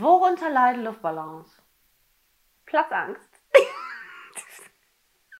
Worunter leiden Luftballons? Platzangst.